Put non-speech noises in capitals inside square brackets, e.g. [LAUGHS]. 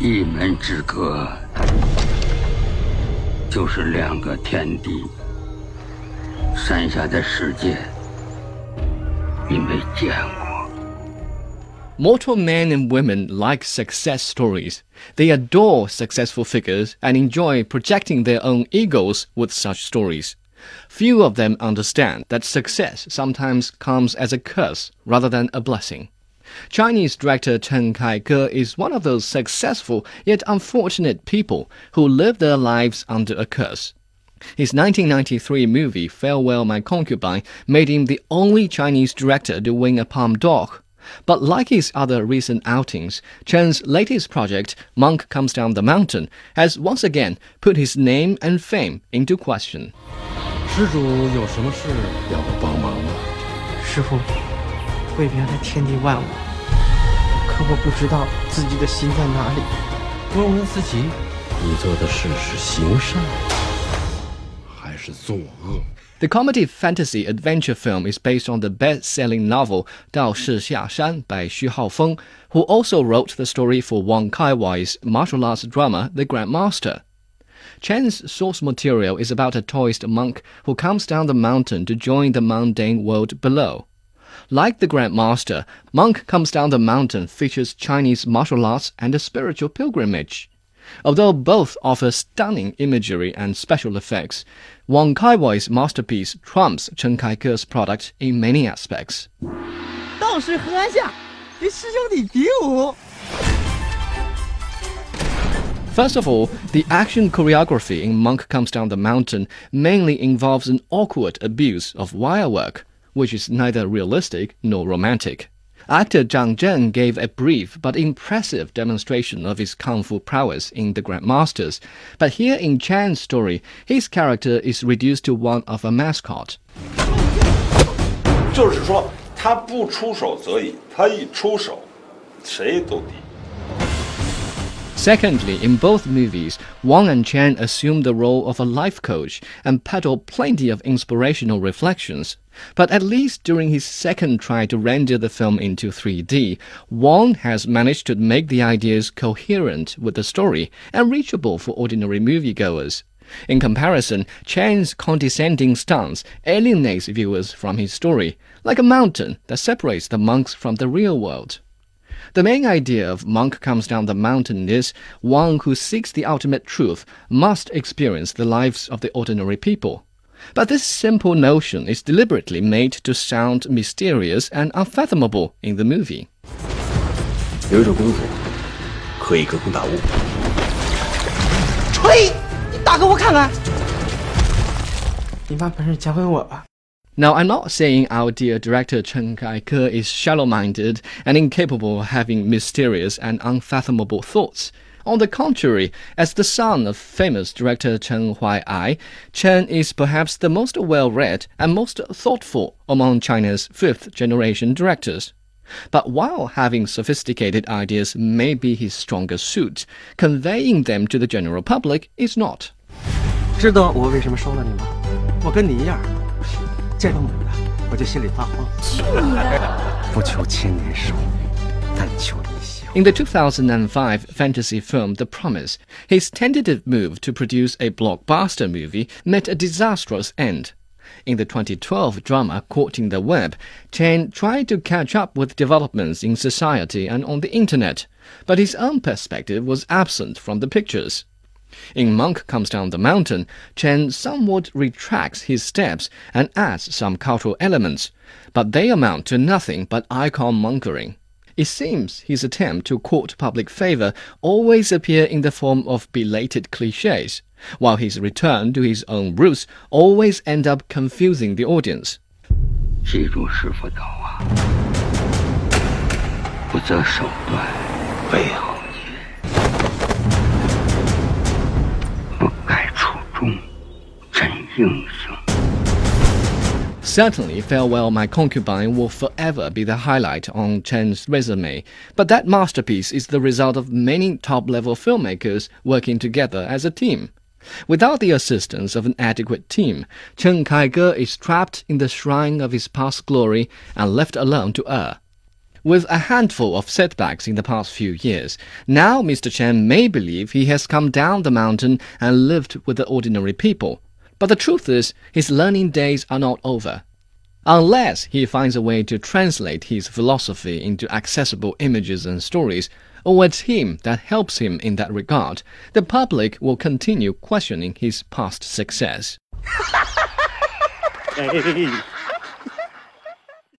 一门之隔，就是两个天地。山下的世界，你没见过。 Mortal men and women like success stories. They adore successful figures and enjoy projecting their own egos with such stories. Few of them understand that success sometimes comes as a curse rather than a blessing. Chinese director Chen Kai-ke is one of those successful yet unfortunate people who live their lives under a curse. His 1993 movie Farewell My Concubine made him the only Chinese director to win a Palme d'Or. But like his other recent outings, Chen's latest project, Monk Comes Down the Mountain, has once again put his name and fame into question. 施主有什么事要我帮忙吗？师傅，为别的天地万物， 可我不知道自己的心在哪里。问问自己，你做的事是行善还是作恶？The comedy fantasy adventure film is based on the best-selling novel Dao Shi Xia Shan by Xu Haofeng, who also wrote the story for Wong Kar-wai's martial arts drama The Grandmaster. Chen's source material is about a Taoist monk who comes down the mountain to join the mundane world below. Like the Grand Master, Monk comes down the mountain features Chinese martial arts and a spiritual pilgrimage. Although both offer stunning imagery and special effects, Wong Kar-wai's masterpiece trumps Chen Kai-ge's product in many aspects. First of all, the action choreography in Monk Comes Down the Mountain mainly involves an awkward abuse of wire work which is neither realistic nor romantic. Actor Zhang Zhen gave a brief but impressive demonstration of his kung fu prowess in The Grandmasters, but here in Chan's story, his character is reduced to one of a mascot. 就是说，他不出手则已，他一出手，谁都敌。 Secondly, in both movies, Wang and Chen assume the role of a life coach and peddle plenty of inspirational reflections. But at least during his second try to render the film into 3D, Wong has managed to make the ideas coherent with the story and reachable for ordinary moviegoers. In comparison, Chen's condescending stance alienates viewers from his story, like a mountain that separates the monks from the real world. The main idea of Monk Comes Down the Mountain is one who seeks the ultimate truth must experience the lives of the ordinary people. But this simple notion is deliberately made to sound mysterious and unfathomable in the movie. 有一种功夫可以隔空打雾，吹，你打给我看看。你把本事教会我吧。 now, I'm not saying our dear director Chen Kai-ge is shallow-minded and incapable of having mysterious and unfathomable thoughts. On the contrary, as the son of famous director Chen Huai-ai, Chen is perhaps the most well-read and most thoughtful among China's fifth-generation directors. But while having sophisticated ideas may be his strongest suit, conveying them to the general public is not. 知道我为什么收了你吗？我跟你一样。见到你了，我就心里发慌。去你的！不求千年寿，但求一笑。In [LAUGHS] the 2005 fantasy film The Promise, his tentative move to produce a blockbuster movie met a disastrous end. In the 2012 drama Caught in the Web, Chen tried to catch up with developments in society and on the internet, but his own perspective was absent from the pictures. In Monk Comes Down the Mountain, Chen somewhat retracts his steps and adds some cultural elements, but they amount to nothing but icon mongering. It seems his attempt to court public favor always appear in the form of belated cliches, while his return to his own roots always end up confusing the audience. 记住师傅道啊，不择手段，为豪 Certainly, Farewell My Concubine will forever be the highlight on Chen's resume, but that masterpiece is the result of many top level filmmakers working together as a team. Without the assistance of an adequate team, Chen Kaige is trapped in the shrine of his past glory and left alone to err. With a handful of setbacks in the past few years, now Mr. Chen may believe he has come down the mountain and lived with the ordinary people. But the truth is, his learning days are not over. Unless he finds a way to translate his philosophy into accessible images and stories, or a team that helps him in that regard, the public will continue questioning his past success. [LAUGHS]